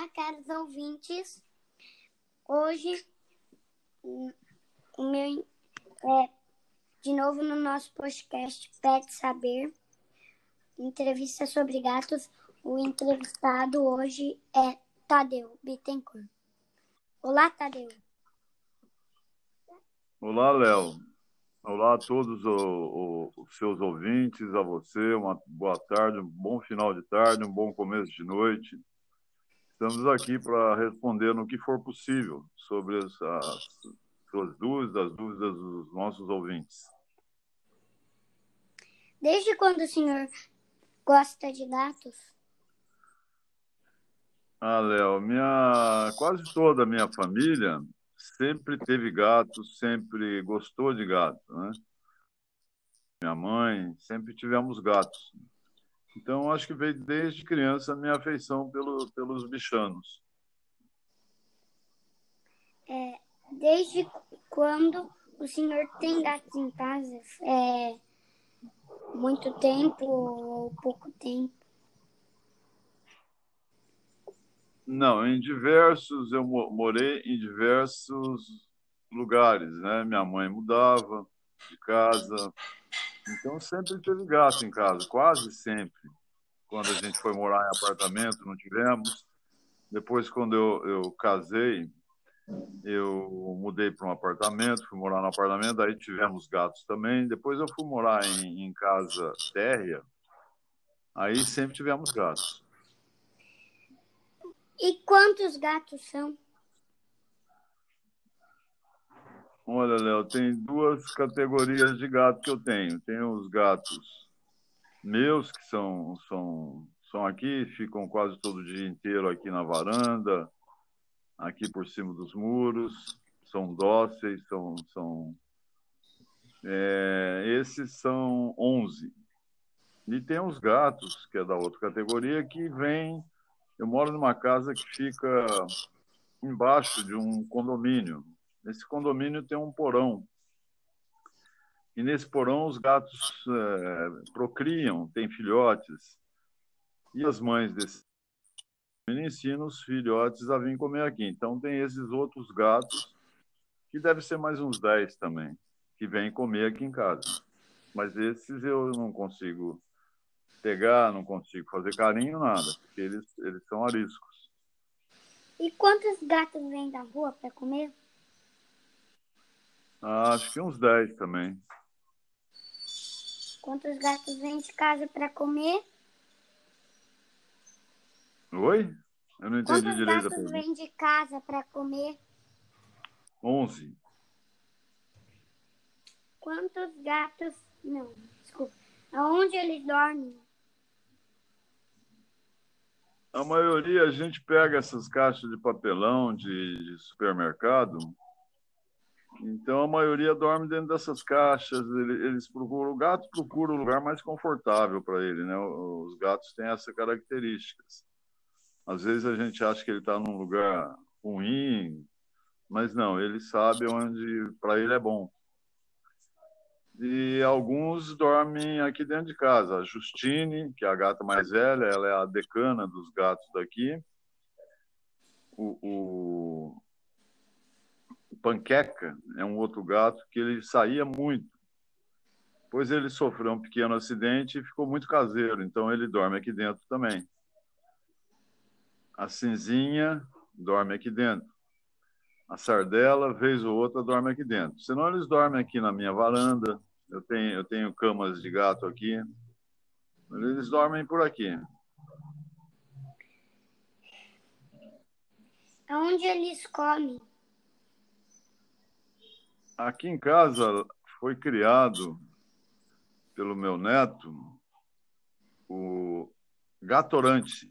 Olá, caros ouvintes. Hoje, o meu é de novo no nosso podcast Pet Saber, entrevista sobre gatos. O entrevistado hoje é Tadeu Bittencourt. Olá, Tadeu. Olá, Léo. Olá a todos os seus ouvintes, a você, uma boa tarde, um bom final de tarde, um bom começo de noite. Estamos aqui para responder no que for possível sobre as, as suas dúvidas, as dúvidas dos nossos ouvintes. Desde quando o senhor gosta de gatos? Ah, Léo, minha quase toda a minha família sempre teve gato, sempre gostou de gato, né? Minha mãe, sempre tivemos gatos. Então, acho que veio desde criança a minha afeição pelo, pelos bichanos. É, desde quando o senhor tem gatos em casa? É, muito tempo ou pouco tempo? Não, em diversos, eu morei em diversos lugares, né? Minha mãe mudava de casa, então sempre teve gato em casa, quase sempre. Quando a gente foi morar em apartamento, não tivemos. Depois, quando eu, eu casei, eu mudei para um apartamento, fui morar no apartamento, aí tivemos gatos também. Depois eu fui morar em, em casa térrea, aí sempre tivemos gatos. E quantos gatos são? Olha, Léo, tem duas categorias de gato que eu tenho. Tem os gatos meus, que são, são, são aqui, ficam quase todo dia inteiro aqui na varanda, aqui por cima dos muros, são dóceis, são. são é, esses são 11. E tem os gatos, que é da outra categoria, que vêm eu moro numa casa que fica embaixo de um condomínio. Nesse condomínio tem um porão. E nesse porão os gatos é, procriam, têm filhotes. E as mães desse ensinam os filhotes a vir comer aqui. Então tem esses outros gatos, que deve ser mais uns 10 também, que vêm comer aqui em casa. Mas esses eu não consigo pegar, não consigo fazer carinho, nada, porque eles, eles são ariscos. E quantos gatos vêm da rua para comer? Ah, acho que uns 10 também. Quantos gatos vêm de casa para comer? Oi? Eu não entendi Quantos direito a gatos vêm de casa para comer? 11. Quantos gatos... Não, desculpa. Aonde eles dormem? A maioria a gente pega essas caixas de papelão de, de supermercado. Então a maioria dorme dentro dessas caixas. Eles procuram, o gato procura o lugar mais confortável para ele, né? Os gatos têm essa características. Às vezes a gente acha que ele está num lugar ruim, mas não, ele sabe onde para ele é bom e alguns dormem aqui dentro de casa. A Justine, que é a gata mais velha, ela é a decana dos gatos daqui. O, o Panqueca é um outro gato que ele saía muito. Pois ele sofreu um pequeno acidente e ficou muito caseiro, então ele dorme aqui dentro também. A Cinzinha dorme aqui dentro. A Sardela, vez ou outra, dorme aqui dentro. Senão eles dormem aqui na minha varanda, eu tenho, eu tenho camas de gato aqui. Eles dormem por aqui. Aonde eles comem? Aqui em casa foi criado pelo meu neto o Gatorante,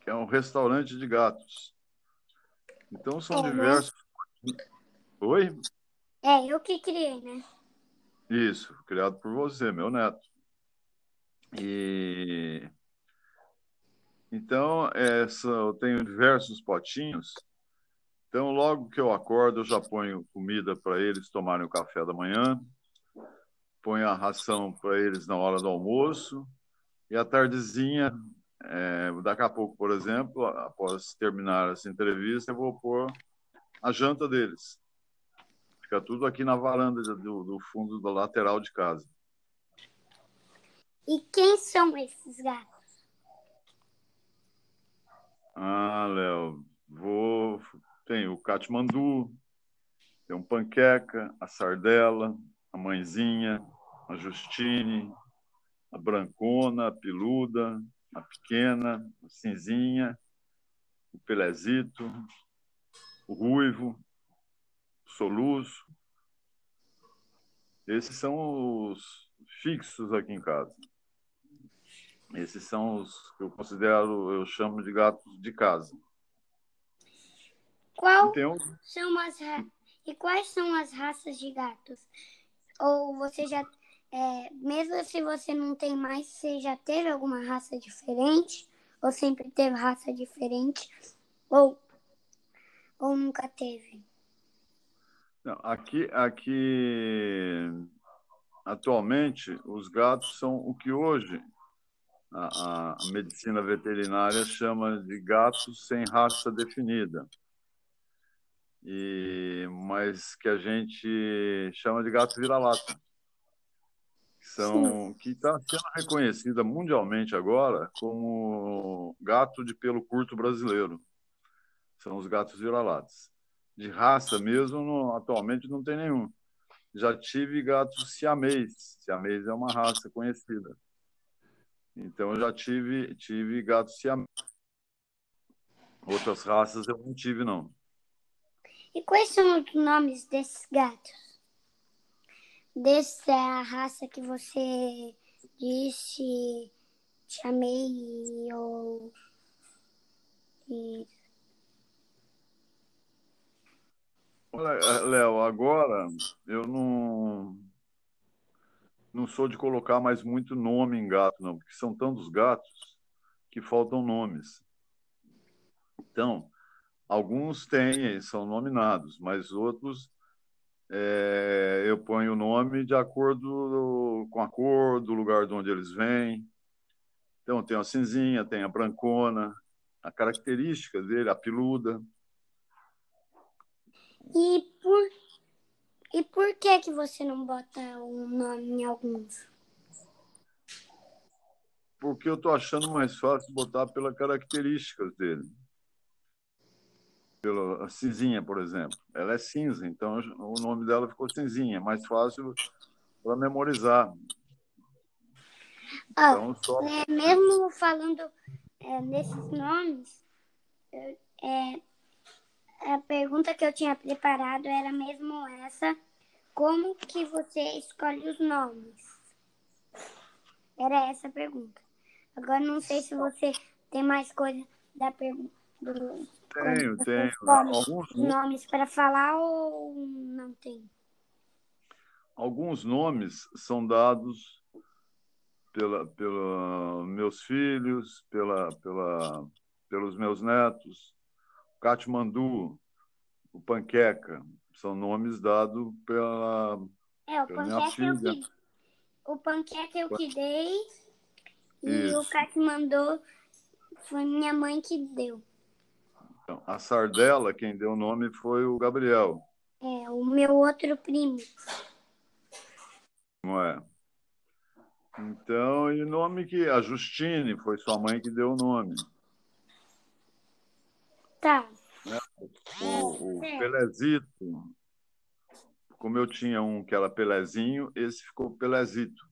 que é um restaurante de gatos. Então são é, diversos. Né? Oi? É, eu que criei, né? Isso, criado por você, meu neto. E então essa eu tenho diversos potinhos. Então logo que eu acordo eu já ponho comida para eles tomarem o café da manhã, ponho a ração para eles na hora do almoço e à tardezinha é, daqui a pouco, por exemplo, após terminar essa entrevista, eu vou pôr a janta deles. Fica tudo aqui na varanda do, do fundo da lateral de casa. E quem são esses gatos? Ah, Léo, vou. Tem o Katmandu, tem um Panqueca, a Sardela, a Mãezinha, a Justine, a Brancona, a Piluda, a Pequena, a Cinzinha, o Pelezito, o Ruivo, o Soluço. Esses são os fixos aqui em casa. Esses são os que eu considero, eu chamo de gatos de casa. Qual um... são as e quais são as raças de gatos? Ou você já, é, mesmo se você não tem mais, você já teve alguma raça diferente? Ou sempre teve raça diferente? Ou, ou nunca teve? Não, aqui, aqui, atualmente, os gatos são o que hoje a, a medicina veterinária chama de gatos sem raça definida e mas que a gente chama de gato vira-lata. São que está sendo reconhecida mundialmente agora como gato de pelo curto brasileiro. São os gatos vira-latas. De raça mesmo, não, atualmente não tem nenhum. Já tive gatos siamês. Siamês é uma raça conhecida. Então eu já tive tive gatos siamês. Outras raças eu não tive não. E quais são os nomes desses gatos? Dessa raça que você disse, chamei ou. Olha, eh, Léo, agora eu não não sou de colocar mais muito nome em gato, não, porque são tantos gatos que faltam nomes. Então, Alguns têm, são nominados, mas outros é, eu ponho o nome de acordo com a cor do lugar de onde eles vêm. Então, tem a cinzinha, tem a brancona, a característica dele, a peluda. E por, e por que, que você não bota um nome em alguns? Porque eu estou achando mais fácil botar pelas características dele pela Cinzinha, por exemplo. Ela é cinza, então o nome dela ficou Cinzinha, mais fácil para memorizar. Ah, então, só... é, mesmo falando é, nesses nomes, é, a pergunta que eu tinha preparado era mesmo essa: como que você escolhe os nomes? Era essa a pergunta. Agora não sei se você tem mais coisa da pergunta. Tenho, tenho. Alguns nomes para falar ou não tem? Alguns nomes são dados pela, pela meus filhos, pela, pela, pelos meus netos. Katmandu, o Panqueca, são nomes dados pela, é, o pela minha filha. Eu que, o Panqueca eu que dei e Isso. o Katmandu foi minha mãe que deu. Então, a Sardela, quem deu o nome foi o Gabriel. É, o meu outro primo. Não é? Então, e o nome que. A Justine foi sua mãe que deu o nome. Tá. Né? O, o é. Pelezito, como eu tinha um que era Pelezinho, esse ficou Pelezito.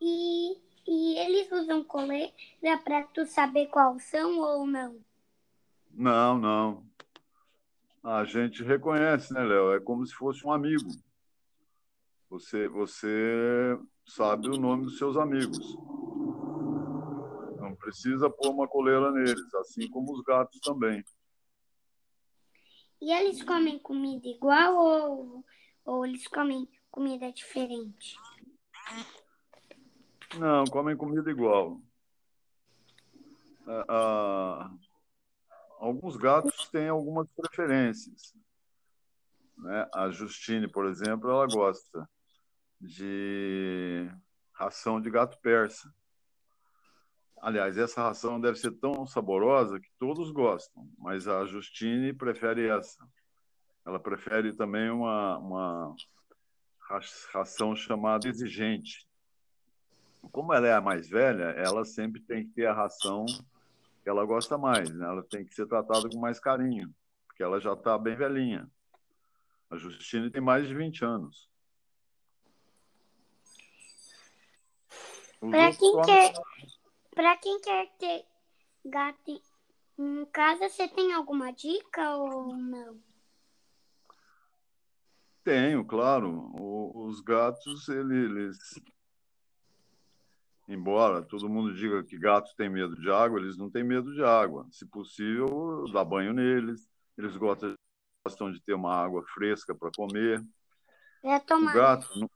E, e eles usam coleira para tu saber qual são ou não? Não, não. A gente reconhece, né, Léo? É como se fosse um amigo. Você, você sabe o nome dos seus amigos. Não precisa pôr uma coleira neles, assim como os gatos também. E eles comem comida igual ou, ou eles comem comida diferente? Não, comem comida igual. Ah, ah Alguns gatos têm algumas preferências. Né? A Justine, por exemplo, ela gosta de ração de gato persa. aliás, essa ração deve ser tão saborosa que todos gostam, mas a Justine prefere essa. Ela prefere também uma, uma ração chamada exigente. Como ela é a mais velha, ela sempre tem que ter a ração ela gosta mais, né? ela tem que ser tratada com mais carinho, porque ela já está bem velhinha. A Justine tem mais de 20 anos. Para quem, quer, pra quem quer ter gato em casa, você tem alguma dica ou não? Tenho, claro. O, os gatos, eles, embora todo mundo diga que gatos têm medo de água, eles não têm medo de água. Se possível, dá banho neles. Eles gostam, de ter uma água fresca para comer. Para tomar. O gato,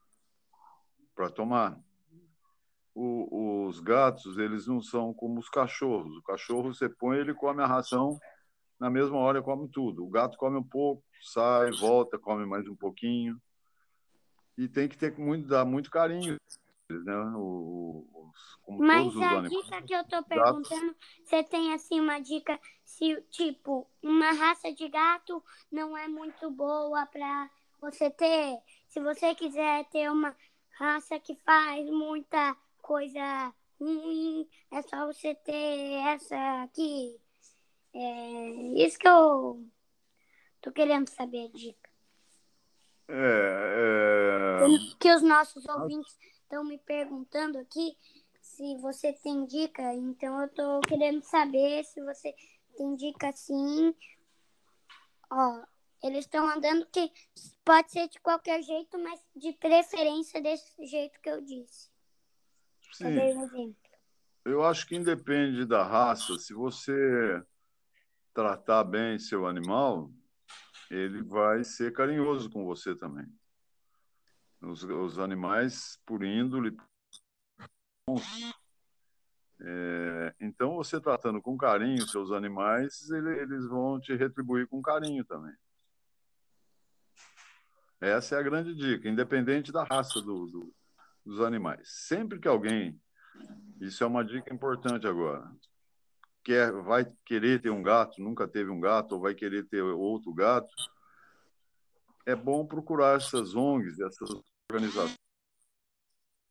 para tomar o, os gatos eles não são como os cachorros. O cachorro você põe ele come a ração na mesma hora come tudo. O gato come um pouco, sai, volta, come mais um pouquinho e tem que ter muito dar muito carinho, né? Os, Mas a dica que eu estou perguntando, você tem assim uma dica se tipo uma raça de gato não é muito boa para você ter, se você quiser ter uma raça que faz muita coisa ruim, é só você ter essa aqui. É isso que eu tô querendo saber a dica. É, é... Que os nossos ouvintes estão me perguntando aqui se você tem dica, então eu tô querendo saber se você tem dica sim. Ó, eles estão andando que pode ser de qualquer jeito, mas de preferência desse jeito que eu disse. Sim. Eu acho que independe da raça, se você tratar bem seu animal, ele vai ser carinhoso com você também. Os, os animais, por índole, é, então, você tratando com carinho seus animais, ele, eles vão te retribuir com carinho também. Essa é a grande dica, independente da raça do, do dos animais. Sempre que alguém, isso é uma dica importante agora, quer, vai querer ter um gato, nunca teve um gato, ou vai querer ter outro gato, é bom procurar essas ONGs, essas organizações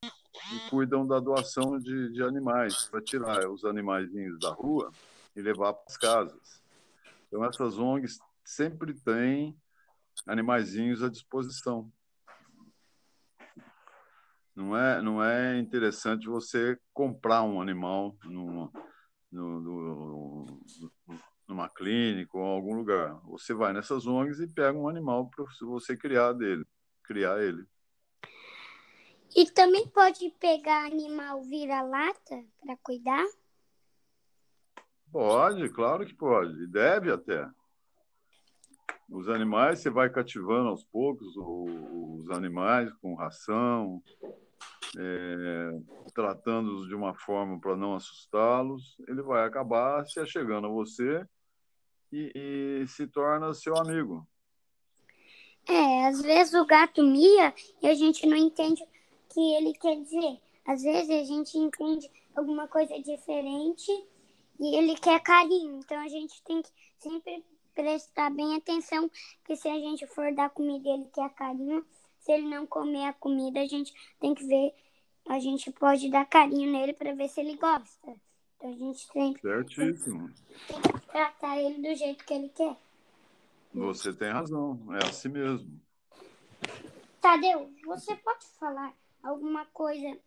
que cuidam da doação de, de animais, para tirar os animaizinhos da rua e levar para as casas. Então, essas ONGs sempre têm animaizinhos à disposição. Não é, não é interessante você comprar um animal numa, no, no, numa clínica ou em algum lugar. Você vai nessas ONGs e pega um animal para você criar dele, criar ele. E também pode pegar animal vira-lata para cuidar? Pode, claro que pode. E deve até. Os animais, você vai cativando aos poucos os animais com ração, é, tratando-os de uma forma para não assustá-los, ele vai acabar se achegando a você e, e, se torna seu amigo. É, às vezes o gato mia e a gente não entende o que ele quer dizer. Às vezes a gente entende alguma coisa diferente e ele quer carinho. Então a gente tem que sempre prestar bem atenção que se a gente for dar comida ele quer carinho, se ele não comer a comida, a gente tem que ver a gente pode dar carinho nele para ver se ele gosta. A gente tem, Certíssimo. tem que tratar ele do jeito que ele quer. Você tem razão, é assim mesmo. Tadeu, você pode falar alguma coisa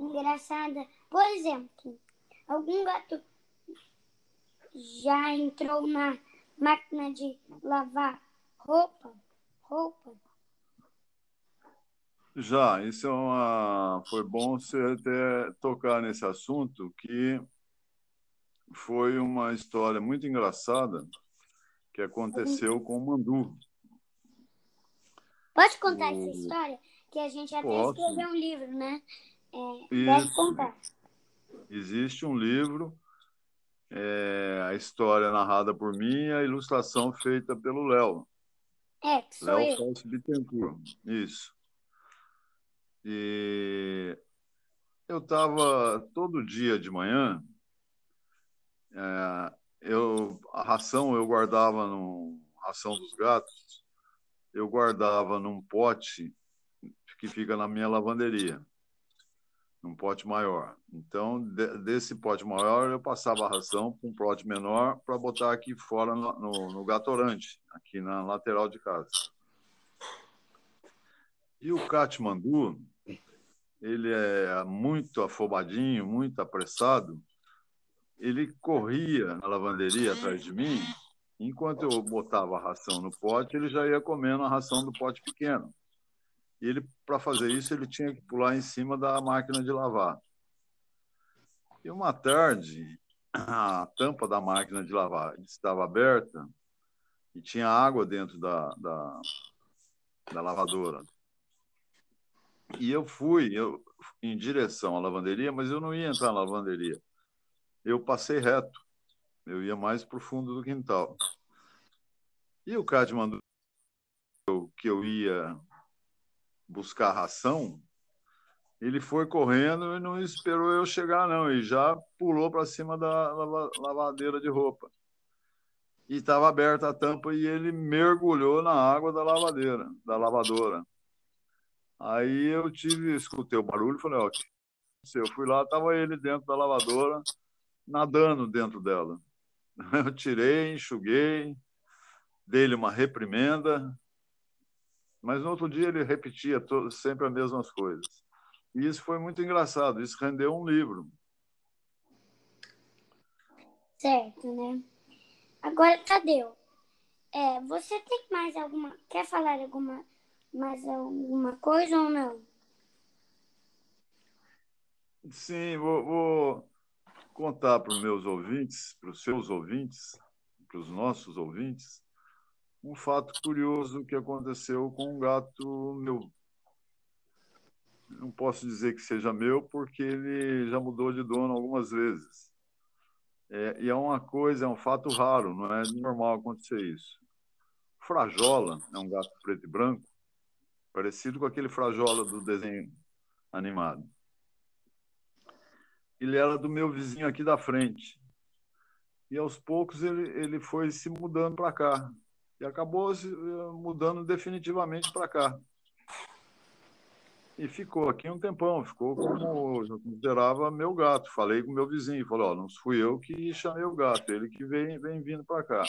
engraçada? Por exemplo, algum gato já entrou na máquina de lavar roupa? Roupa? Já, isso é uma. Foi bom você até tocar nesse assunto, que foi uma história muito engraçada que aconteceu com o Mandu. Pode contar o... essa história? Que a gente até Posso. escreveu um livro, né? É, deve contar. Existe um livro, é, a história narrada por mim e a ilustração feita pelo Léo. É, que sou Léo Bittencourt. Isso. E eu estava todo dia de manhã, é, eu, a ração eu guardava no ração dos gatos, eu guardava num pote que fica na minha lavanderia, num pote maior. Então, de, desse pote maior, eu passava a ração para um pote menor para botar aqui fora no, no, no gatorante, aqui na lateral de casa. E o Katmandu, ele é muito afobadinho, muito apressado. Ele corria na lavanderia atrás de mim, enquanto eu botava a ração no pote, ele já ia comendo a ração do pote pequeno. E ele, para fazer isso, ele tinha que pular em cima da máquina de lavar. E uma tarde, a tampa da máquina de lavar estava aberta e tinha água dentro da, da, da lavadora. E eu fui eu, em direção à lavanderia, mas eu não ia entrar na lavanderia. Eu passei reto. Eu ia mais para o fundo do quintal. E o Cádio mandou que eu ia buscar ração. Ele foi correndo e não esperou eu chegar, não. E já pulou para cima da lavadeira de roupa. E estava aberta a tampa e ele mergulhou na água da lavadeira, da lavadora. Aí eu tive, escutei o barulho e falei, ó, eu fui lá, tava ele dentro da lavadora, nadando dentro dela. Eu tirei, enxuguei, dei-lhe uma reprimenda, mas no outro dia ele repetia todo, sempre as mesmas coisas. E isso foi muito engraçado, isso rendeu um livro. Certo, né? Agora, Tadeu, é, você tem mais alguma. Quer falar alguma mais alguma coisa ou não? Sim, vou, vou contar para os meus ouvintes, para os seus ouvintes, para os nossos ouvintes, um fato curioso que aconteceu com um gato meu. Não posso dizer que seja meu, porque ele já mudou de dono algumas vezes. É, e é uma coisa, é um fato raro, não é normal acontecer isso. Frajola é um gato preto e branco parecido com aquele frajola do desenho animado. Ele era do meu vizinho aqui da frente. E aos poucos ele, ele foi se mudando para cá. E acabou se eh, mudando definitivamente para cá. E ficou aqui um tempão, ficou como eu considerava meu gato. Falei com meu vizinho, falou: Ó, não fui eu que chamei o gato, ele que vem, vem vindo para cá.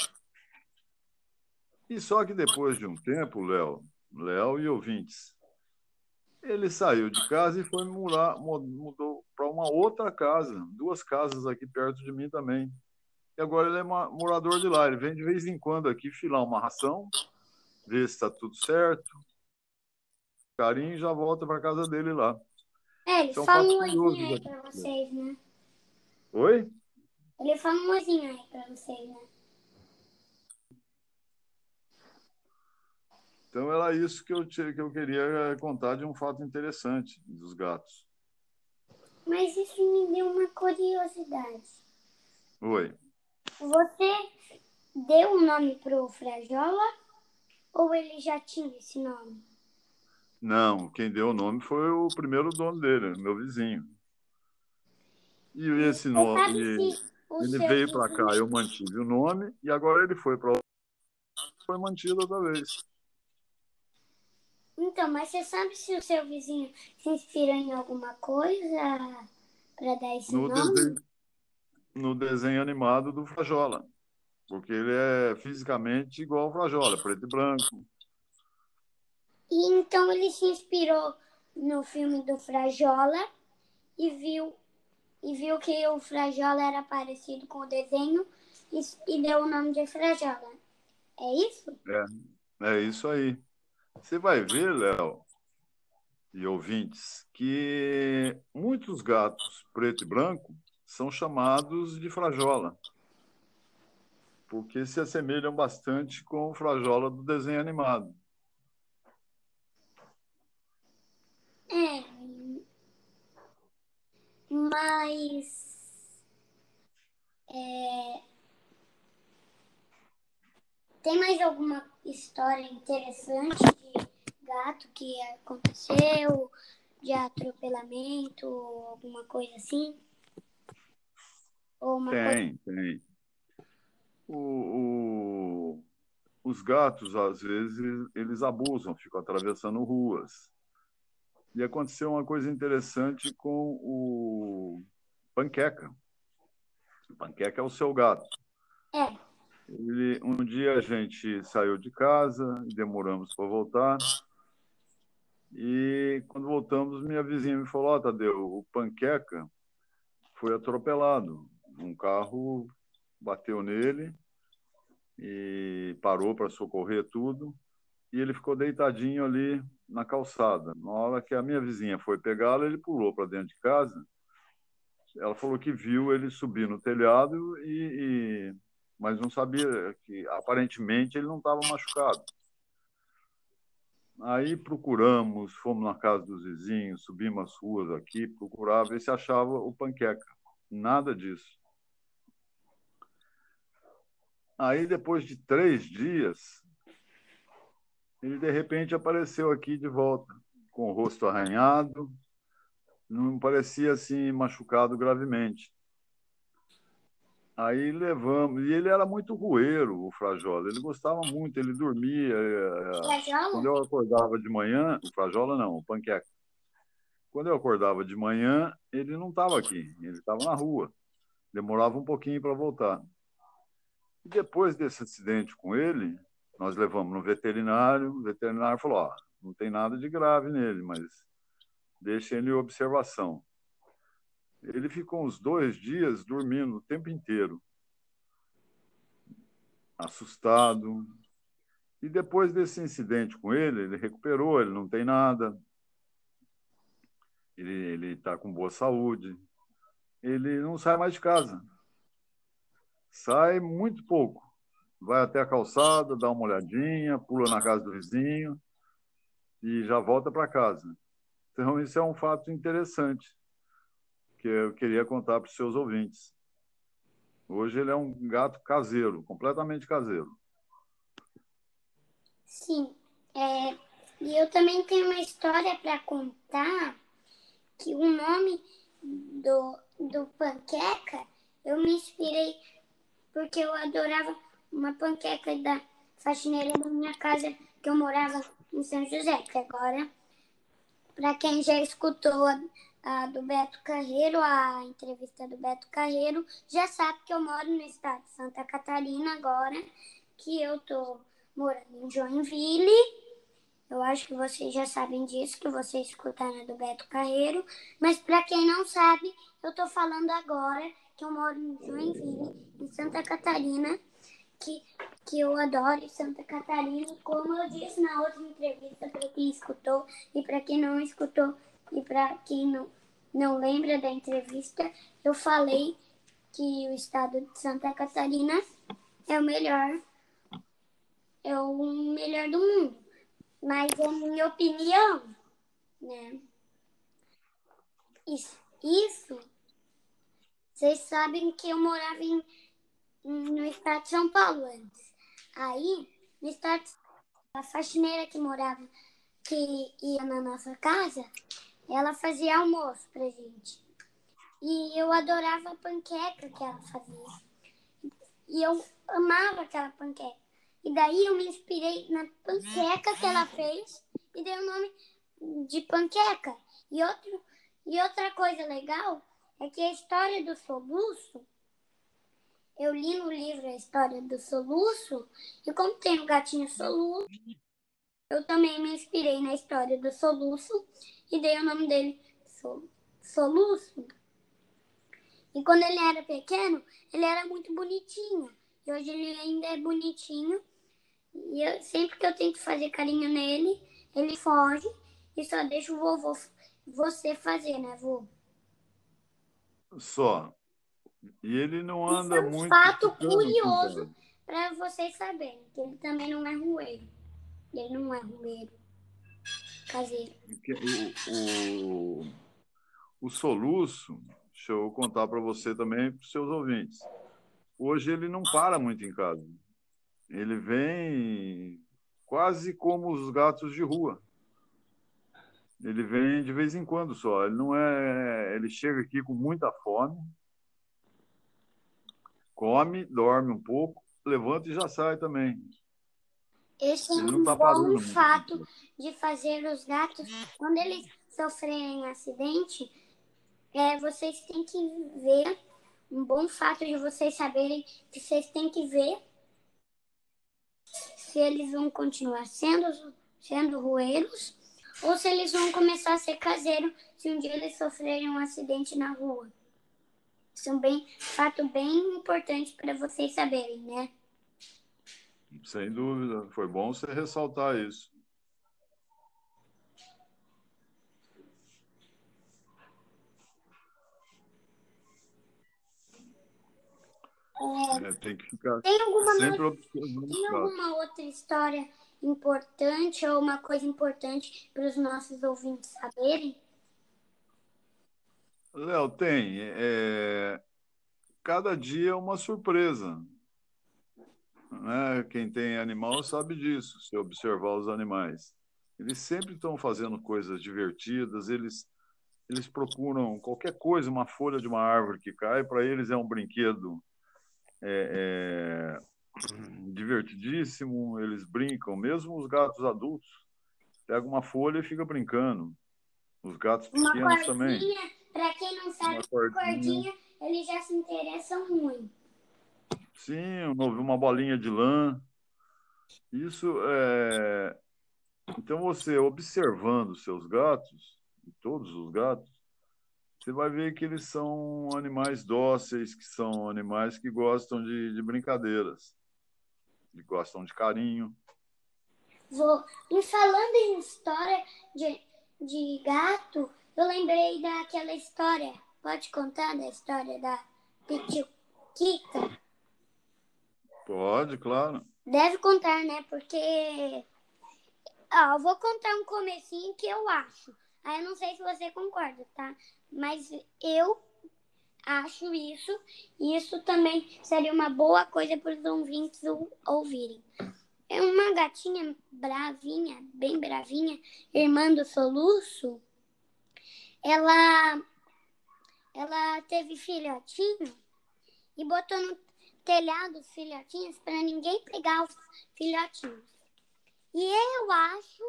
E só que depois de um tempo, Léo, Léo e ouvintes. Ele saiu de casa e foi morar, mudou para uma outra casa, duas casas aqui perto de mim também. E agora ele é morador de lá. Ele vem de vez em quando aqui filar uma ração, ver se está tudo certo. Carinho já volta para casa dele lá. É, ele fala um oizinho aí para vocês, né? Oi? Ele fala um oizinho aí para vocês, né? Então era isso que eu, que eu queria contar de um fato interessante dos gatos. Mas isso me deu uma curiosidade. Oi. Você deu o um nome para o Frajola ou ele já tinha esse nome? Não, quem deu o nome foi o primeiro dono dele, meu vizinho. E esse nome, ele veio para cá, eu mantive o nome e agora ele foi para foi mantido outra vez. Então, mas você sabe se o seu vizinho se inspirou em alguma coisa para dar esse no nome? Desenho, no desenho animado do Frajola. Porque ele é fisicamente igual ao Frajola, preto e branco. E então ele se inspirou no filme do Frajola e viu e viu que o Frajola era parecido com o desenho e, e deu o nome de Frajola. É isso? É, é isso aí. Você vai ver, Léo e ouvintes, que muitos gatos preto e branco são chamados de frajola, porque se assemelham bastante com o frajola do desenho animado. É, mas é, tem mais alguma história interessante de gato que aconteceu de atropelamento alguma coisa assim? Tem, coisa... tem. O, o, os gatos, às vezes, eles abusam, ficam atravessando ruas. E aconteceu uma coisa interessante com o Panqueca. O Panqueca é o seu gato. É. Ele, um dia a gente saiu de casa, demoramos para voltar. E quando voltamos, minha vizinha me falou: Ó, oh, Tadeu, o Panqueca foi atropelado. Um carro bateu nele e parou para socorrer tudo. E ele ficou deitadinho ali na calçada. Na hora que a minha vizinha foi pegá-lo, ele pulou para dentro de casa. Ela falou que viu ele subir no telhado e, e mas não sabia que aparentemente ele não estava machucado. Aí procuramos, fomos na casa dos vizinhos, subimos as ruas aqui, procurava ver se achava o panqueca. Nada disso. Aí, depois de três dias, ele de repente apareceu aqui de volta, com o rosto arranhado, não parecia assim machucado gravemente. Aí levamos. E ele era muito rueiro, o Frajola. Ele gostava muito, ele dormia. Eh, Frajola? Quando eu acordava de manhã, o Frajola não, o Panqueca. Quando eu acordava de manhã, ele não estava aqui, ele estava na rua. Demorava um pouquinho para voltar. E depois desse acidente com ele, nós levamos no veterinário. O veterinário falou: ó, não tem nada de grave nele, mas deixem ele em observação. Ele ficou uns dois dias dormindo o tempo inteiro, assustado. E depois desse incidente com ele, ele recuperou, ele não tem nada, ele está com boa saúde, ele não sai mais de casa. Sai muito pouco. Vai até a calçada, dá uma olhadinha, pula na casa do vizinho e já volta para casa. Então, isso é um fato interessante que eu queria contar para os seus ouvintes. Hoje ele é um gato caseiro, completamente caseiro. Sim. É, e eu também tenho uma história para contar que o nome do, do panqueca eu me inspirei porque eu adorava uma panqueca da faxineira da minha casa que eu morava em São José, que agora, para quem já escutou a, a do Beto Carreiro, a entrevista do Beto Carreiro, já sabe que eu moro no estado de Santa Catarina agora, que eu tô morando em Joinville. Eu acho que vocês já sabem disso, que vocês escutaram do Beto Carreiro. Mas para quem não sabe, eu tô falando agora que eu moro em Joinville, em Santa Catarina, que, que eu adoro Santa Catarina. Como eu disse na outra entrevista, para quem escutou e para quem não escutou, e para quem não, não lembra da entrevista, eu falei que o estado de Santa Catarina é o melhor, é o melhor do mundo. Mas é minha opinião, né? Isso, isso vocês sabem que eu morava em, no estado de São Paulo antes. Aí, no estado a faxineira que morava, que ia na nossa casa, ela fazia almoço pra gente. E eu adorava a panqueca que ela fazia. E eu amava aquela panqueca. E daí eu me inspirei na panqueca que ela fez e dei o nome de panqueca. E, outro, e outra coisa legal é que a história do soluço, eu li no livro a história do soluço, e como tem o gatinho soluço, eu também me inspirei na história do soluço e dei o nome dele Soluço. E quando ele era pequeno, ele era muito bonitinho. E hoje ele ainda é bonitinho. E eu, sempre que eu tento fazer carinho nele, ele foge e só deixa o vovô você fazer, né, vô? Só. E ele não anda Isso é um muito. fato curioso para vocês saberem, que ele também não é rueiro. Ele não é rueiro caseiro. O, o, o soluço, deixa eu contar para você também, para os seus ouvintes. Hoje ele não para muito em casa. Ele vem quase como os gatos de rua. Ele vem de vez em quando só. Ele não é. Ele chega aqui com muita fome, come, dorme um pouco, levanta e já sai também. Esse é um tá bom fato de fazer os gatos, quando eles sofrerem acidente, é, vocês têm que ver, um bom fato de vocês saberem que vocês têm que ver se eles vão continuar sendo, sendo roeiros ou se eles vão começar a ser caseiros se um dia eles sofrerem um acidente na rua. Isso é um bem, fato bem importante para vocês saberem, né? Sem dúvida. Foi bom você ressaltar isso. É, tem que ficar tem alguma sempre observando. Tem alguma outra história importante ou uma coisa importante para os nossos ouvintes saberem? Léo, tem. É... Cada dia é uma surpresa. Né? Quem tem animal sabe disso, se observar os animais. Eles sempre estão fazendo coisas divertidas, eles, eles procuram qualquer coisa, uma folha de uma árvore que cai, para eles é um brinquedo é, é, divertidíssimo, eles brincam, mesmo os gatos adultos. Pega uma folha e fica brincando. Os gatos pequenos também. Para quem não sabe, uma cordinha, cordinha, eles já se interessam muito. Sim, uma bolinha de lã. Isso é. Então, você observando seus gatos, todos os gatos, você vai ver que eles são animais dóceis, que são animais que gostam de, de brincadeiras, que gostam de carinho. Vou. E falando em história de, de gato, eu lembrei daquela história. Pode contar da história da Pitiquita? Pode, claro. Deve contar, né? Porque. Ó, eu vou contar um comecinho que eu acho. Aí eu não sei se você concorda, tá? Mas eu acho isso. E isso também seria uma boa coisa para os ouvintes ouvirem. É uma gatinha bravinha, bem bravinha, irmã do soluço. Ela, ela teve filhotinho e botou no telhado os filhotinhos para ninguém pegar os filhotinhos. E eu acho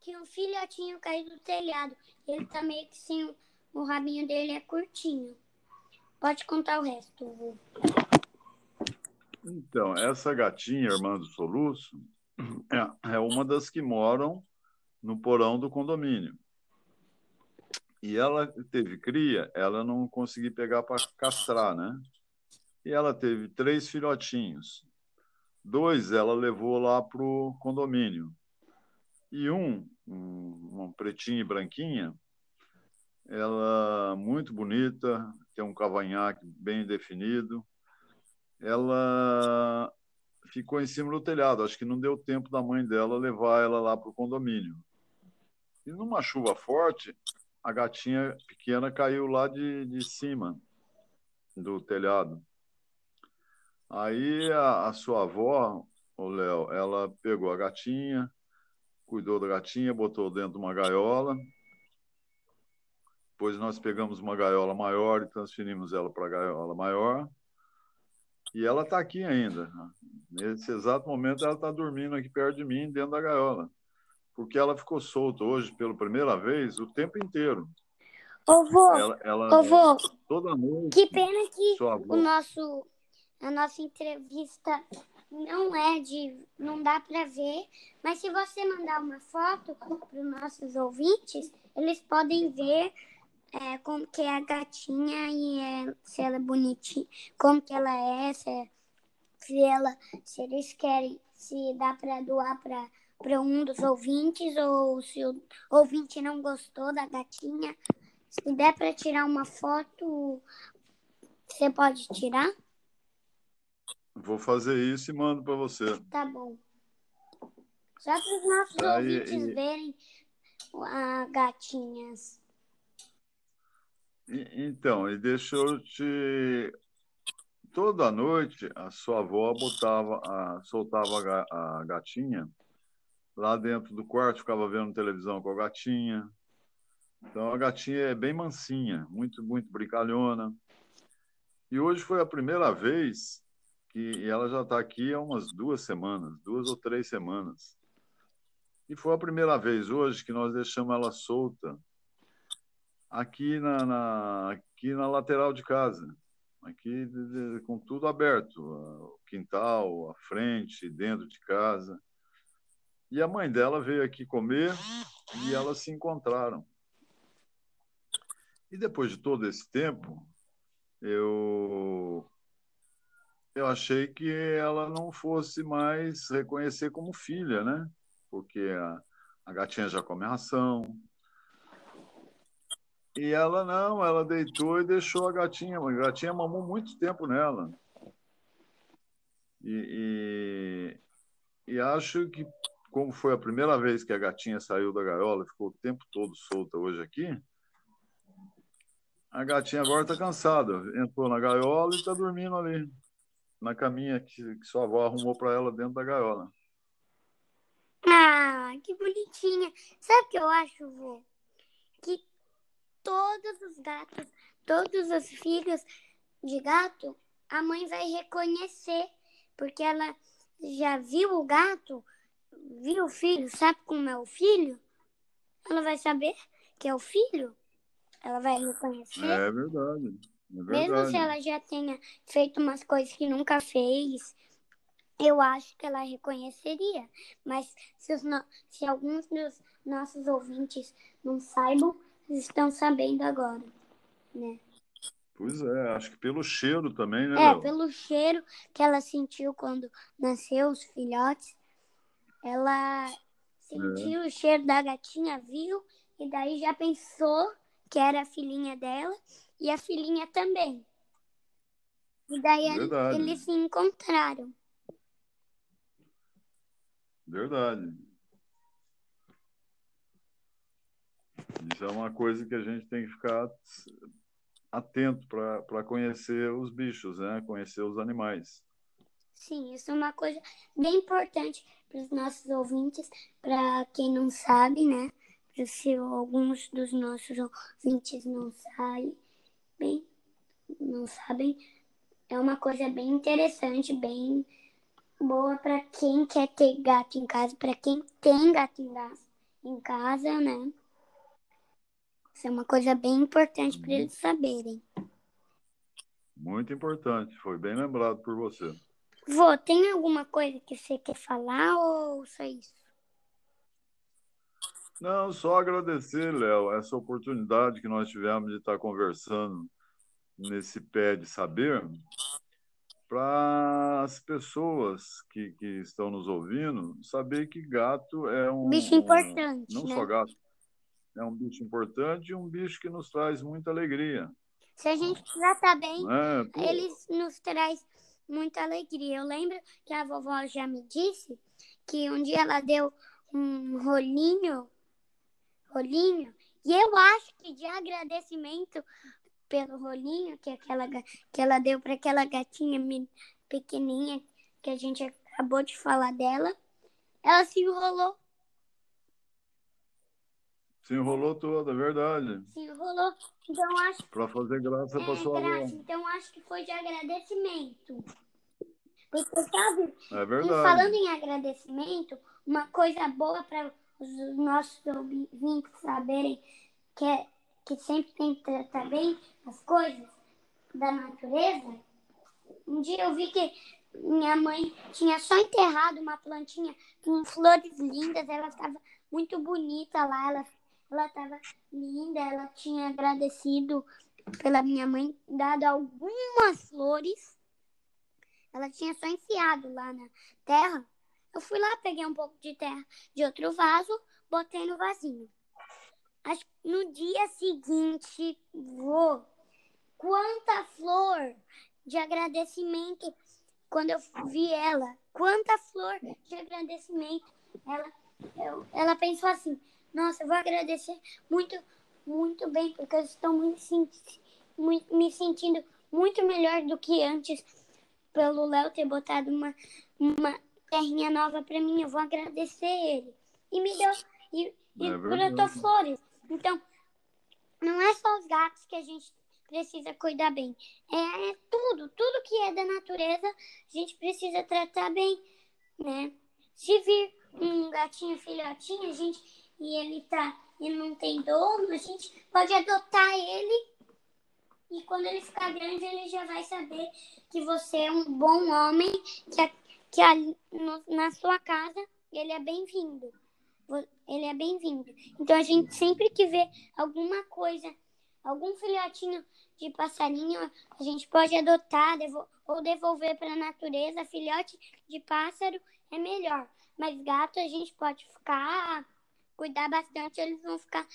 que o filhotinho caiu do telhado. Ele tá meio que sem o, rabinho dele é curtinho. Pode contar o resto, Então, essa gatinha, irmã do Soluço, é, é uma das que moram no porão do condomínio. E ela teve cria, ela não conseguiu pegar para castrar, né? E ela teve três filhotinhos. Dois ela levou lá para o condomínio. E um, um, uma pretinha e branquinha, ela muito bonita, tem um cavanhaque bem definido. Ela ficou em cima do telhado. Acho que não deu tempo da mãe dela levar ela lá para o condomínio. E numa chuva forte, a gatinha pequena caiu lá de, de cima do telhado. Aí a, a sua avó, o Léo, ela pegou a gatinha, cuidou da gatinha, botou dentro de uma gaiola. Depois nós pegamos uma gaiola maior e transferimos ela para a gaiola maior. E ela está aqui ainda. Nesse exato momento, ela está dormindo aqui perto de mim, dentro da gaiola. Porque ela ficou solta hoje, pela primeira vez, o tempo inteiro. Ô, vô, ela, ela, ô, vô, toda noite, que pena que o nosso a nossa entrevista não é de. não dá para ver, mas se você mandar uma foto para os nossos ouvintes, eles podem ver é, como que é a gatinha e é, se ela é bonitinha, como que ela é, se, é, se ela, se eles querem, se dá para doar para para um dos ouvintes ou se o ouvinte não gostou da gatinha, se der para tirar uma foto, você pode tirar? Vou fazer isso e mando para você. Tá bom. Só para os nossos Aí, ouvintes e... verem a gatinhas. E, então, e deixa eu te. Toda noite a sua avó botava, a, soltava a gatinha lá dentro do quarto, ficava vendo televisão com a gatinha. Então a gatinha é bem mansinha, muito, muito brincalhona. E hoje foi a primeira vez que ela já está aqui há umas duas semanas, duas ou três semanas. E foi a primeira vez hoje que nós deixamos ela solta aqui na, na aqui na lateral de casa, aqui com tudo aberto, o quintal, a frente, dentro de casa. E a mãe dela veio aqui comer e elas se encontraram. E depois de todo esse tempo, eu eu achei que ela não fosse mais reconhecer como filha, né? porque a, a gatinha já come ração. E ela não, ela deitou e deixou a gatinha. A gatinha mamou muito tempo nela. E, e, e, acho que, como foi a primeira vez que a gatinha saiu da gaiola, ficou o tempo todo solta hoje aqui, a gatinha agora está cansada. Entrou na gaiola e está dormindo ali, na caminha que, que sua avó arrumou para ela dentro da gaiola. Ah, que bonitinha. Sabe o que eu acho, vô? Que todos os gatos, todos os filhos de gato, a mãe vai reconhecer, porque ela já viu o gato, viu o filho, sabe como é o filho? Ela vai saber que é o filho. Ela vai reconhecer. É verdade. É. Mesmo se ela já tenha feito umas coisas que nunca fez, eu acho que ela reconheceria. Mas se, os no... se alguns dos nossos ouvintes não saibam, estão sabendo agora, né? Pois é, acho que pelo cheiro também, né? É, Léo? pelo cheiro que ela sentiu quando nasceu os filhotes. Ela sentiu é. o cheiro da gatinha, viu? E daí já pensou que era a filhinha dela e a filhinha também. E daí eles se encontraram. Verdade. Isso é uma coisa que a gente tem que ficar atento para conhecer os bichos, né? Conhecer os animais. Sim, isso é uma coisa bem importante para os nossos ouvintes, para quem não sabe, né? Se alguns dos nossos ouvintes não sabem, bem, não sabem, é uma coisa bem interessante, bem boa para quem quer ter gato em casa, para quem tem gato em casa, né? Isso é uma coisa bem importante para eles saberem. Muito importante, foi bem lembrado por você. Vô, tem alguma coisa que você quer falar ou só isso? Não, só agradecer, Léo, essa oportunidade que nós tivemos de estar conversando nesse pé de saber para as pessoas que, que estão nos ouvindo saber que gato é um bicho importante. Um, não né? só gato, é um bicho importante e um bicho que nos traz muita alegria. Se a gente tratar bem, é, eles nos traz muita alegria. Eu lembro que a vovó já me disse que um dia ela deu um rolinho, rolinho, e eu acho que de agradecimento pelo rolinho que, aquela, que ela deu para aquela gatinha pequenininha que a gente acabou de falar dela. Ela se enrolou. Se enrolou toda, é verdade. Se enrolou. Então acho. Para fazer graça é, para sua graça. Então acho que foi de agradecimento. Porque, sabe? É verdade. E falando em agradecimento, uma coisa boa para os nossos ouvintes saberem que é que sempre tem que tratar bem as coisas da natureza, um dia eu vi que minha mãe tinha só enterrado uma plantinha com flores lindas, ela estava muito bonita lá, ela ela estava linda, ela tinha agradecido pela minha mãe dado algumas flores. Ela tinha só enfiado lá na terra. Eu fui lá, peguei um pouco de terra de outro vaso, botei no vasinho. No dia seguinte, vou. Quanta flor de agradecimento quando eu vi ela. Quanta flor de agradecimento. Ela, eu, ela pensou assim: Nossa, eu vou agradecer muito, muito bem, porque eu estou muito, muito, me sentindo muito melhor do que antes pelo Léo ter botado uma, uma terrinha nova para mim. Eu vou agradecer ele. e me deu e, e é brotou flores. Então, não é só os gatos que a gente precisa cuidar bem. É, é, tudo, tudo que é da natureza, a gente precisa tratar bem, né? Se vir um gatinho filhotinho, a gente e ele tá e não tem dono, a gente pode adotar ele e quando ele ficar grande, ele já vai saber que você é um bom homem, que, a, que a, no, na sua casa ele é bem-vindo. Ele é bem-vindo. Então a gente sempre que vê alguma coisa, algum filhotinho de passarinho, a gente pode adotar devo, ou devolver para a natureza. Filhote de pássaro é melhor. Mas gato a gente pode ficar cuidar bastante, eles vão ficar.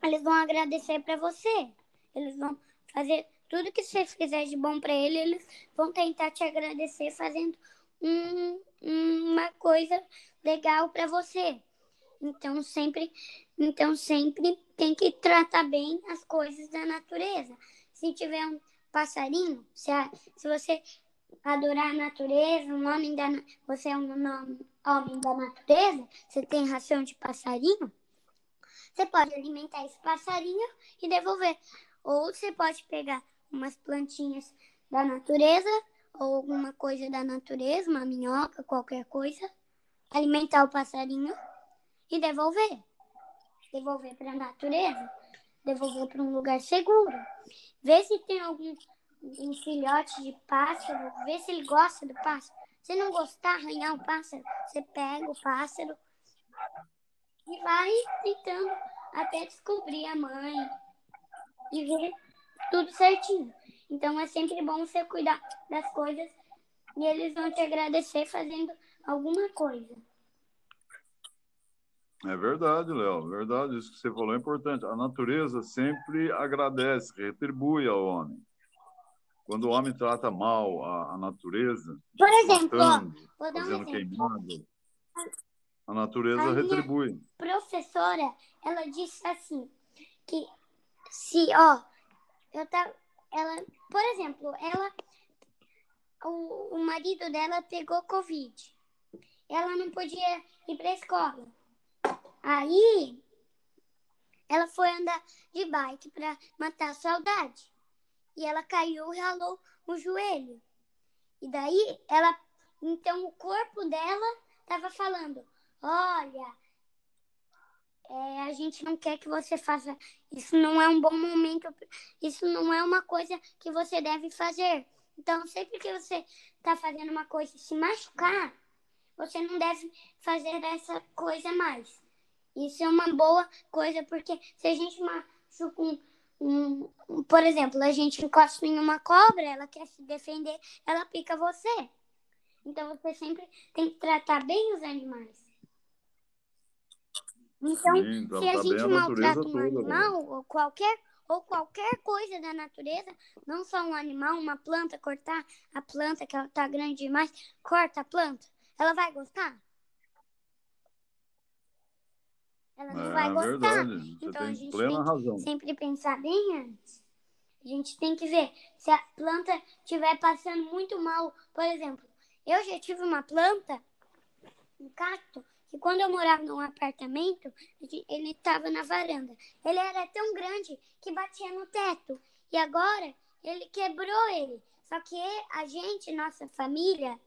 Eles vão agradecer para você. Eles vão fazer tudo que você fizer de bom para ele, eles vão tentar te agradecer fazendo um, uma coisa legal para você. Então sempre, então sempre tem que tratar bem as coisas da natureza. Se tiver um passarinho, se, a, se você adorar a natureza, um homem da você é um homem da natureza, você tem ração de passarinho, você pode alimentar esse passarinho e devolver. Ou você pode pegar umas plantinhas da natureza ou alguma coisa da natureza, uma minhoca, qualquer coisa, alimentar o passarinho e devolver. Devolver para a natureza, devolver para um lugar seguro. Ver se tem algum um filhote de pássaro, ver se ele gosta do pássaro. Se não gostar, arranhar o pássaro, você pega o pássaro e vai tentando até descobrir a mãe e ver tudo certinho. Então é sempre bom você cuidar das coisas e eles vão te agradecer fazendo alguma coisa. É verdade, Léo, verdade. Isso que você falou é importante. A natureza sempre agradece, retribui ao homem. Quando o homem trata mal a, a natureza, por exemplo, matando, ó, fazendo um queimado, a natureza a retribui. Professora, ela disse assim que se, ó, eu tava, ela, por exemplo, ela, o, o marido dela pegou Covid. Ela não podia ir para escola. Aí, ela foi andar de bike para matar a saudade. E ela caiu e ralou o joelho. E daí, ela, então o corpo dela estava falando: Olha, é, a gente não quer que você faça. Isso não é um bom momento. Isso não é uma coisa que você deve fazer. Então, sempre que você está fazendo uma coisa e se machucar, você não deve fazer essa coisa mais. Isso é uma boa coisa, porque se a gente machuca um, um, um, por exemplo, a gente encosta em uma cobra, ela quer se defender, ela pica você. Então você sempre tem que tratar bem os animais. Então, Sim, então se a tá gente maltrata um toda, né? animal, ou qualquer, ou qualquer coisa da natureza, não só um animal, uma planta, cortar a planta, que ela tá grande demais, corta a planta, ela vai gostar? Ela não é, vai gostar. Verdade. Você então a gente tem razão. que sempre pensar bem antes. A gente tem que ver se a planta estiver passando muito mal. Por exemplo, eu já tive uma planta, um cacto, que quando eu morava num apartamento, ele estava na varanda. Ele era tão grande que batia no teto. E agora ele quebrou ele. Só que a gente, nossa família,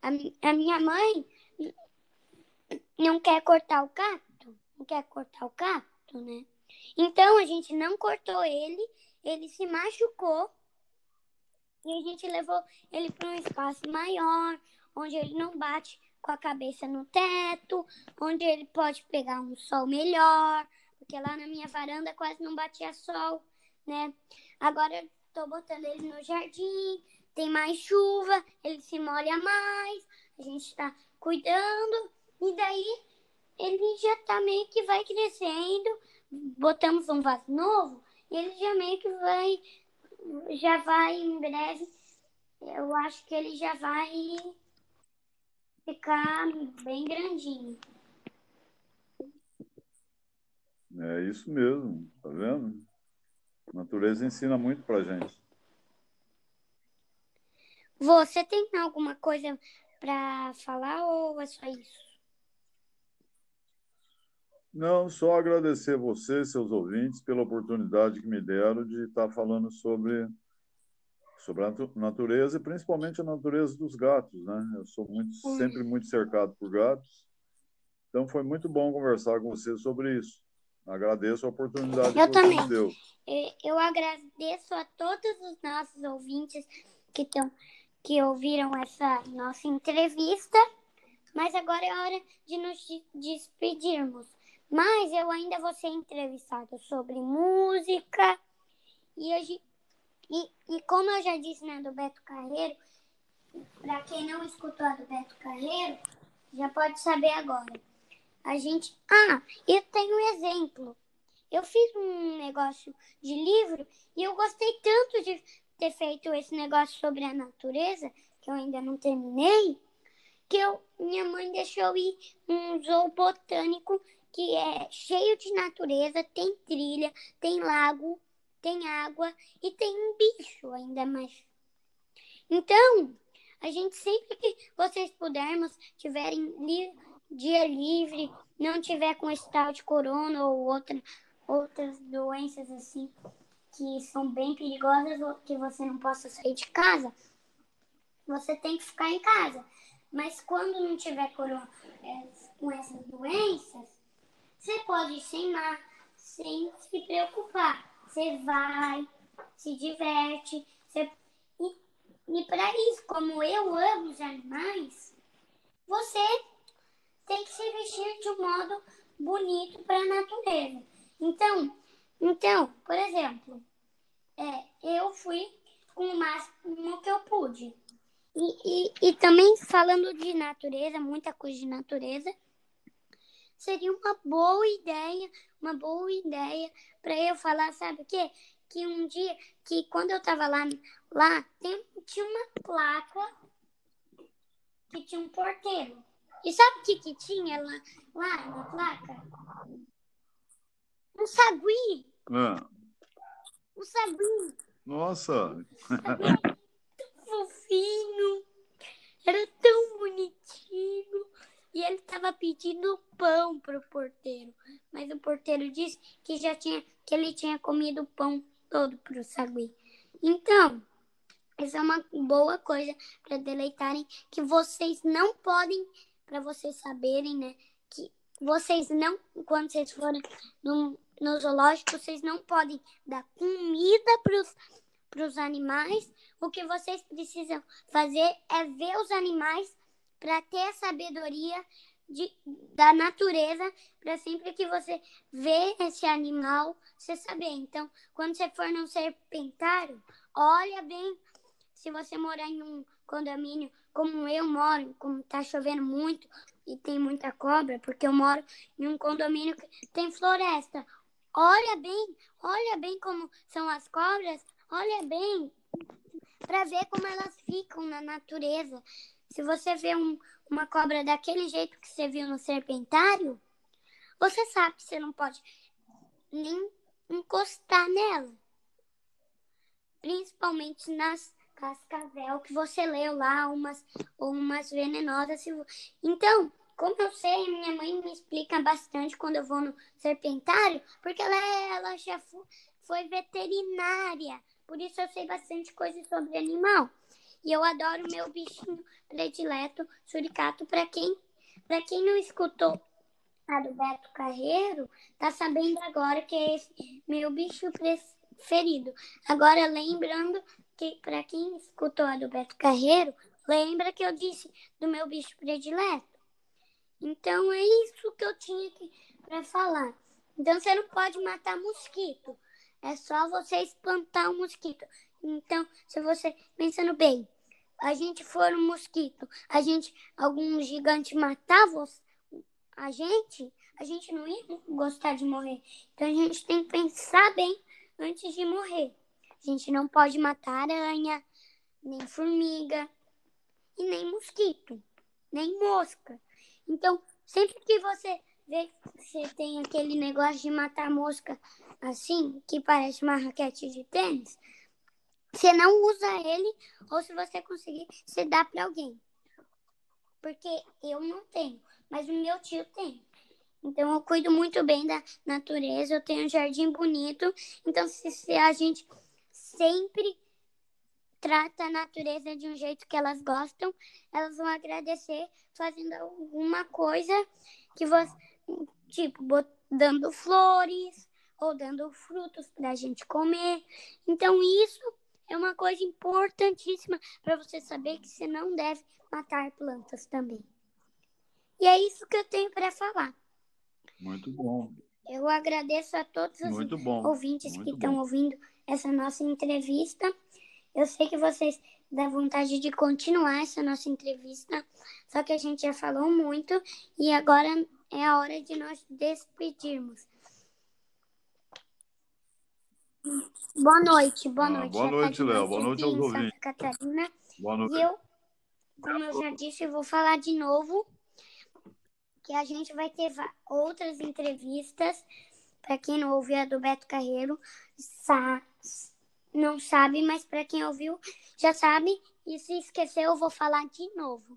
a, a minha mãe não quer cortar o cacto. Não quer cortar o cacto, né? Então a gente não cortou ele, ele se machucou e a gente levou ele para um espaço maior, onde ele não bate com a cabeça no teto, onde ele pode pegar um sol melhor, porque lá na minha varanda quase não batia sol, né? Agora eu tô botando ele no jardim, tem mais chuva, ele se molha mais, a gente tá cuidando, e daí ele já tá meio que vai crescendo, botamos um vaso novo, e ele já meio que vai, já vai em breve, eu acho que ele já vai ficar bem grandinho. É isso mesmo, tá vendo? A natureza ensina muito pra gente. Você tem alguma coisa para falar ou é só isso? Não, só agradecer você, seus ouvintes, pela oportunidade que me deram de estar falando sobre sobre a natureza e principalmente a natureza dos gatos, né? Eu sou muito, sempre muito cercado por gatos, então foi muito bom conversar com você sobre isso. Agradeço a oportunidade Eu que também. você deu. Eu agradeço a todos os nossos ouvintes que, tão, que ouviram essa nossa entrevista, mas agora é hora de nos despedirmos. Mas eu ainda vou ser entrevistado sobre música e, hoje, e, e como eu já disse na do Beto Carreiro, para quem não escutou a do Beto Carreiro, já pode saber agora. A gente. Ah, eu tenho um exemplo. Eu fiz um negócio de livro e eu gostei tanto de ter feito esse negócio sobre a natureza, que eu ainda não terminei, que eu, minha mãe deixou ir um zoo botânico que é cheio de natureza, tem trilha, tem lago, tem água e tem um bicho ainda mais. Então, a gente sempre que vocês pudermos, tiverem li dia livre, não tiver com esse tal de corona ou outra, outras doenças assim que são bem perigosas ou que você não possa sair de casa, você tem que ficar em casa. Mas quando não tiver corona, é, com essas doenças, você pode ir sem mar, sem se preocupar. Você vai, se diverte. E, e para isso, como eu amo os animais, você tem que se vestir de um modo bonito para a natureza. Então, então, por exemplo, é, eu fui com o máximo que eu pude. E, e, e também falando de natureza, muita coisa de natureza, seria uma boa ideia, uma boa ideia para eu falar, sabe o quê? Que um dia, que quando eu tava lá, lá tem, tinha uma placa que tinha um porteiro. E sabe o que, que tinha lá, lá na placa? Um sagui. Ah. Um sagui. Nossa! Era tão fofinho. Era tão bonitinho. E ele estava pedindo pão pro porteiro. Mas o porteiro disse que já tinha que ele tinha comido o pão todo pro sagui. Então, essa é uma boa coisa para deleitarem que vocês não podem, para vocês saberem, né? Que vocês não, quando vocês forem no, no zoológico, vocês não podem dar comida para os animais. O que vocês precisam fazer é ver os animais para ter a sabedoria de, da natureza, para sempre que você vê esse animal, você saber. Então, quando você for num serpentário, olha bem se você morar em um condomínio como eu moro, como tá chovendo muito e tem muita cobra, porque eu moro em um condomínio que tem floresta. Olha bem, olha bem como são as cobras, olha bem para ver como elas ficam na natureza. Se você vê um, uma cobra daquele jeito que você viu no serpentário, você sabe que você não pode nem encostar nela. Principalmente nas cascavel que você leu lá, umas, umas venenosas. Então, como eu sei, minha mãe me explica bastante quando eu vou no serpentário, porque ela, ela já foi veterinária. Por isso eu sei bastante coisa sobre animal. E eu adoro meu bichinho predileto, suricato. Para quem, quem não escutou a do Beto Carreiro, tá sabendo agora que é esse meu bicho preferido. Agora, lembrando que para quem escutou a do Beto Carreiro, lembra que eu disse do meu bicho predileto. Então, é isso que eu tinha para falar. Então, você não pode matar mosquito. É só você espantar o mosquito. Então, se você pensando bem, a gente for um mosquito, a gente, algum gigante matava a gente, a gente não ia gostar de morrer. Então a gente tem que pensar bem antes de morrer. A gente não pode matar aranha, nem formiga, e nem mosquito, nem mosca. Então, sempre que você vê que você tem aquele negócio de matar mosca assim, que parece uma raquete de tênis, você não usa ele, ou se você conseguir, você dá para alguém. Porque eu não tenho, mas o meu tio tem. Então, eu cuido muito bem da natureza, eu tenho um jardim bonito. Então, se, se a gente sempre trata a natureza de um jeito que elas gostam, elas vão agradecer fazendo alguma coisa que você, tipo, dando flores ou dando frutos para a gente comer. Então, isso é uma coisa importantíssima para você saber que você não deve matar plantas também. E é isso que eu tenho para falar. Muito bom. Eu agradeço a todos os ouvintes Muito que estão ouvindo essa nossa entrevista. Eu sei que vocês dão vontade de continuar essa nossa entrevista, só que a gente já falou muito e agora é a hora de nós despedirmos. Boa noite, boa ah, noite. Boa noite, Léo. Boa noite aos ouvintes. Catarina. Boa noite. E eu, como eu já disse, eu vou falar de novo que a gente vai ter outras entrevistas. Para quem não ouviu a do Beto Carreiro, sa não sabe, mas para quem ouviu já sabe. E se esqueceu, eu vou falar de novo.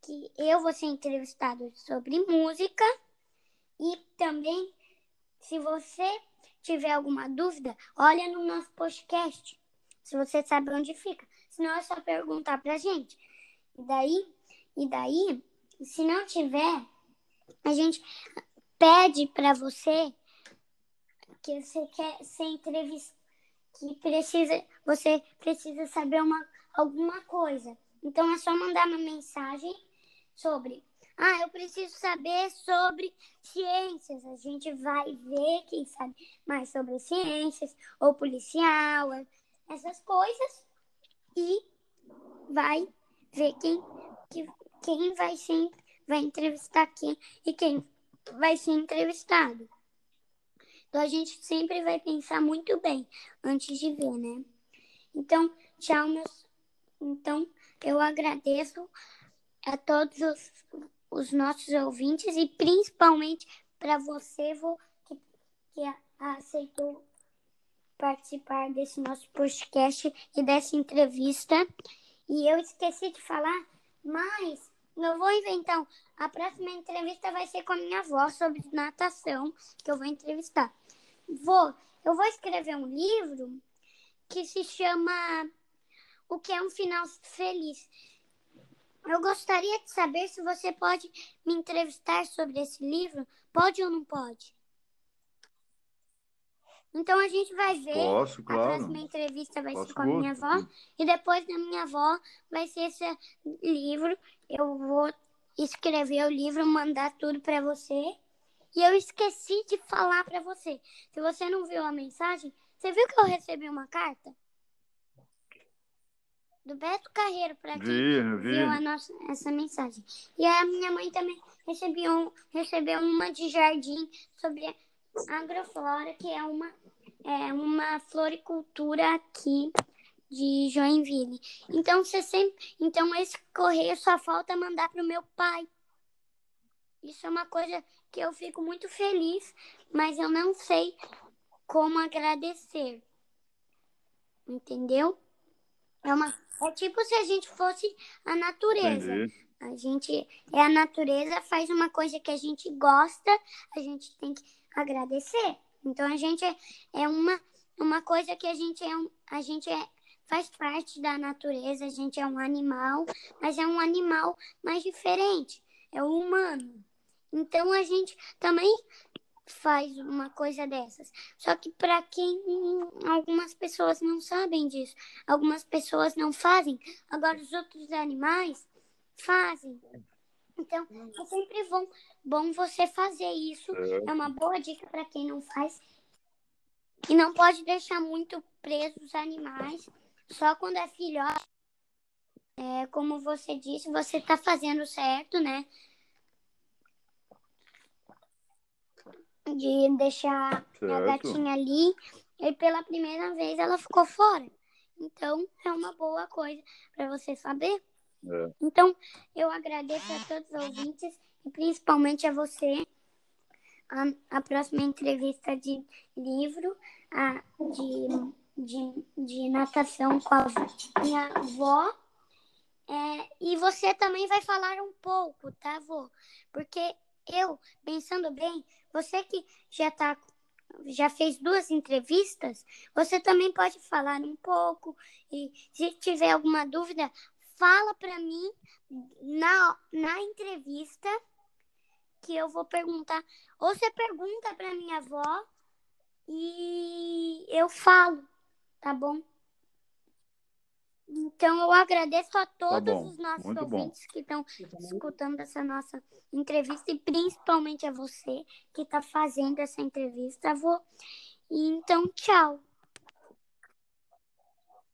Que eu vou ser entrevistado sobre música e também, se você tiver alguma dúvida, olha no nosso podcast, se você sabe onde fica. Senão é só perguntar pra gente. E daí, e daí, se não tiver, a gente pede para você que você quer ser entrevistado, que precisa, você precisa saber uma, alguma coisa. Então é só mandar uma mensagem sobre ah, eu preciso saber sobre ciências. A gente vai ver quem sabe mais sobre ciências, ou policial, essas coisas. E vai ver quem, quem vai, ser, vai entrevistar quem e quem vai ser entrevistado. Então a gente sempre vai pensar muito bem antes de ver, né? Então, tchau, meus. Então, eu agradeço a todos os os nossos ouvintes e principalmente para você vô, que, que aceitou participar desse nosso podcast e dessa entrevista. E eu esqueci de falar, mas eu vou inventar. A próxima entrevista vai ser com a minha avó sobre natação, que eu vou entrevistar. Vou, eu vou escrever um livro que se chama O que é um final feliz. Eu gostaria de saber se você pode me entrevistar sobre esse livro. Pode ou não pode? Então a gente vai ver. Posso, claro. A próxima entrevista vai Posso ser com a minha avó. E depois da minha avó vai ser esse livro. Eu vou escrever o livro, mandar tudo para você. E eu esqueci de falar para você. Se você não viu a mensagem, você viu que eu recebi uma carta? Do Beto Carreiro para quem vi, vi. viu a nossa, essa mensagem. E a minha mãe também recebeu, um, recebeu uma de jardim sobre agroflora, que é uma, é uma floricultura aqui de Joinville. Então você sempre, então esse correio só falta mandar para o meu pai. Isso é uma coisa que eu fico muito feliz, mas eu não sei como agradecer. Entendeu? É uma é tipo se a gente fosse a natureza. Entendi. A gente é a natureza, faz uma coisa que a gente gosta, a gente tem que agradecer. Então a gente é, é uma, uma coisa que a gente é a gente é, faz parte da natureza, a gente é um animal, mas é um animal mais diferente, é o humano. Então a gente também faz uma coisa dessas. Só que para quem algumas pessoas não sabem disso, algumas pessoas não fazem. Agora os outros animais fazem. Então é sempre bom, bom você fazer isso. É uma boa dica para quem não faz. E não pode deixar muito presos os animais. Só quando é filhote. É, como você disse, você está fazendo certo, né? De deixar certo. a gatinha ali e pela primeira vez ela ficou fora. Então é uma boa coisa para você saber. É. Então eu agradeço a todos os ouvintes e principalmente a você. A, a próxima entrevista de livro a, de, de, de natação com a minha avó. É, e você também vai falar um pouco, tá, avô? Porque eu, pensando bem, você que já tá já fez duas entrevistas, você também pode falar um pouco e se tiver alguma dúvida, fala para mim na, na entrevista que eu vou perguntar. Ou você pergunta para minha avó e eu falo, tá bom? Então, eu agradeço a todos tá os nossos Muito ouvintes bom. que estão escutando essa nossa entrevista e principalmente a você que está fazendo essa entrevista, avô. Então, tchau.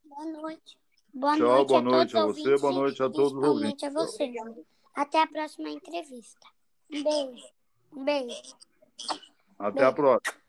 Boa noite. Boa Tchau, noite boa a noite todos a você, ouvintes boa noite a todos os ouvintes. a você. Até a próxima entrevista. Um beijo. Um beijo. Até a próxima.